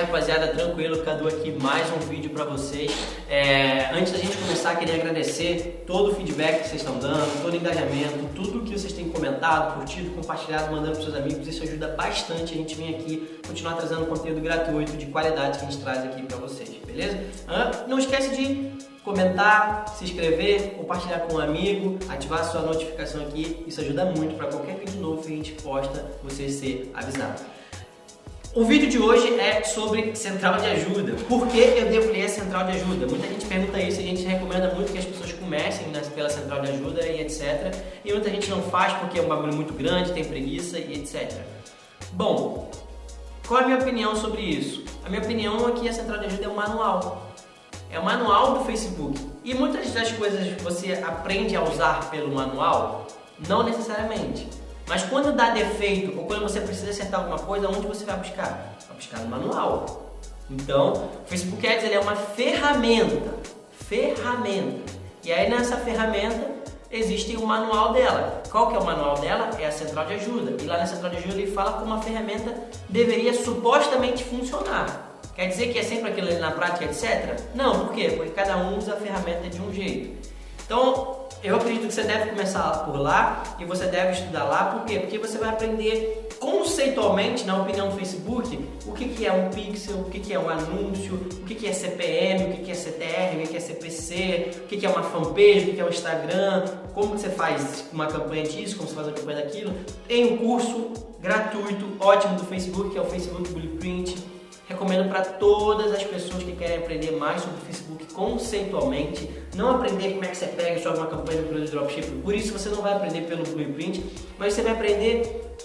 rapaziada, tranquilo, Cadu aqui, mais um vídeo para vocês. É, antes da gente começar, queria agradecer todo o feedback que vocês estão dando, todo o engajamento, tudo que vocês têm comentado, curtido, compartilhado, mandando para seus amigos. Isso ajuda bastante a gente vir aqui continuar trazendo conteúdo gratuito de qualidade que a gente traz aqui para vocês, beleza? Não esquece de comentar, se inscrever, compartilhar com um amigo, ativar a sua notificação aqui. Isso ajuda muito para qualquer vídeo novo que a gente posta, você ser avisado. O vídeo de hoje é sobre central de ajuda. Por que eu devo ler a central de ajuda? Muita gente pergunta isso a gente recomenda muito que as pessoas comecem pela central de ajuda e etc. E muita gente não faz porque é um bagulho muito grande, tem preguiça e etc. Bom, qual é a minha opinião sobre isso? A minha opinião é que a central de ajuda é um manual. É o manual do Facebook. E muitas das coisas que você aprende a usar pelo manual, não necessariamente. Mas quando dá defeito ou quando você precisa acertar alguma coisa, onde você vai buscar? Vai buscar no manual. Então, o Facebook Ads ele é uma ferramenta. Ferramenta. E aí nessa ferramenta existe o manual dela. Qual que é o manual dela? É a central de ajuda. E lá na central de ajuda ele fala como a ferramenta deveria supostamente funcionar. Quer dizer que é sempre aquilo ali na prática, etc? Não, por quê? Porque cada um usa a ferramenta de um jeito. Então, eu acredito que você deve começar por lá e você deve estudar lá, por quê? Porque você vai aprender conceitualmente, na opinião do Facebook, o que, que é um pixel, o que, que é um anúncio, o que, que é CPM, o que, que é CTR, o que, que é CPC, o que, que é uma fanpage, o que, que é o Instagram, como você faz uma campanha disso, como você faz uma campanha daquilo. Tem um curso gratuito, ótimo do Facebook, que é o Facebook Blueprint Recomendo para todas as pessoas que querem aprender mais sobre o Facebook conceitualmente, não aprender como é que você pega e joga uma campanha no dropshipping. Por isso você não vai aprender pelo blueprint, mas você vai aprender,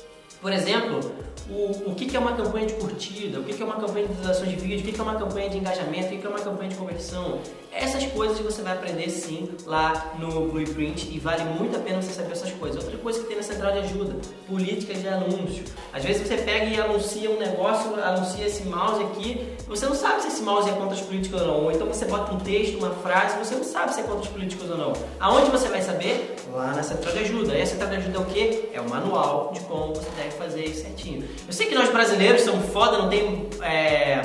por exemplo, o, o que, é uma campanha de curtida, o que, é uma campanha de visualização de vídeo, o que, é uma campanha de engajamento, o que é uma campanha de conversão. Essas coisas você vai aprender sim lá no Blueprint e vale muito a pena você saber essas coisas. Outra coisa que tem na central de ajuda, políticas de anúncio. Às vezes você pega e anuncia um negócio, anuncia esse mouse aqui, você não sabe se esse mouse é contra as políticas ou não. Ou então você bota um texto, uma frase, você não sabe se é contra as políticas ou não. Aonde você vai saber? Lá na central de ajuda. E a central de ajuda é o quê? É o manual de como você deve fazer isso certinho. Eu sei que nós brasileiros somos foda, não tem é,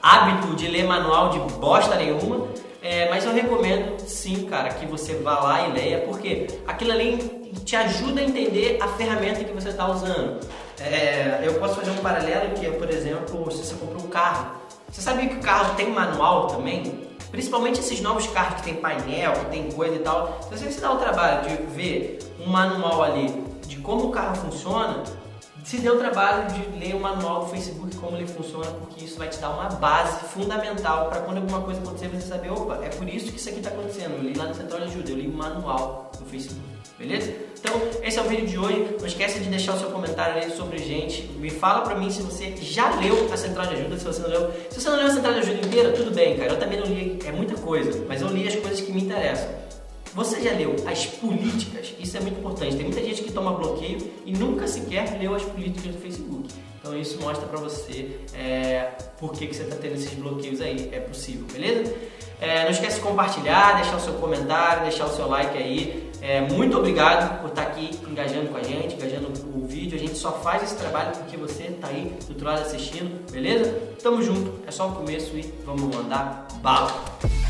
hábito de ler manual de bosta nenhuma, é, mas eu recomendo sim, cara, que você vá lá e leia, porque aquilo ali te ajuda a entender a ferramenta que você está usando. É, eu posso fazer um paralelo que é, por exemplo, se você compra um carro. Você sabia que o carro tem manual também? Principalmente esses novos carros que tem painel, que tem coisa e tal. Se você se dá o trabalho de ver um manual ali de como o carro funciona, se deu trabalho de ler o manual do Facebook, como ele funciona, porque isso vai te dar uma base fundamental para quando alguma coisa acontecer, você saber, opa, é por isso que isso aqui está acontecendo. Eu li lá no Central de Ajuda, eu li o manual do Facebook, beleza? Então, esse é o vídeo de hoje. Não esquece de deixar o seu comentário aí sobre gente. Me fala pra mim se você já leu a Central de Ajuda, se você não leu. Se você não leu a Central de Ajuda inteira, tudo bem, cara. Eu também não li, é muita coisa, mas eu li as coisas que me interessam. Você já leu as políticas? Isso é muito importante. Tem muita gente que toma bloqueio e nunca sequer leu as políticas do Facebook. Então isso mostra pra você é, por que, que você está tendo esses bloqueios aí. É possível, beleza? É, não esquece de compartilhar, deixar o seu comentário, deixar o seu like aí. É, muito obrigado por estar tá aqui engajando com a gente, engajando o vídeo. A gente só faz esse trabalho porque você está aí do outro lado assistindo, beleza? Tamo junto, é só o começo e vamos mandar bala!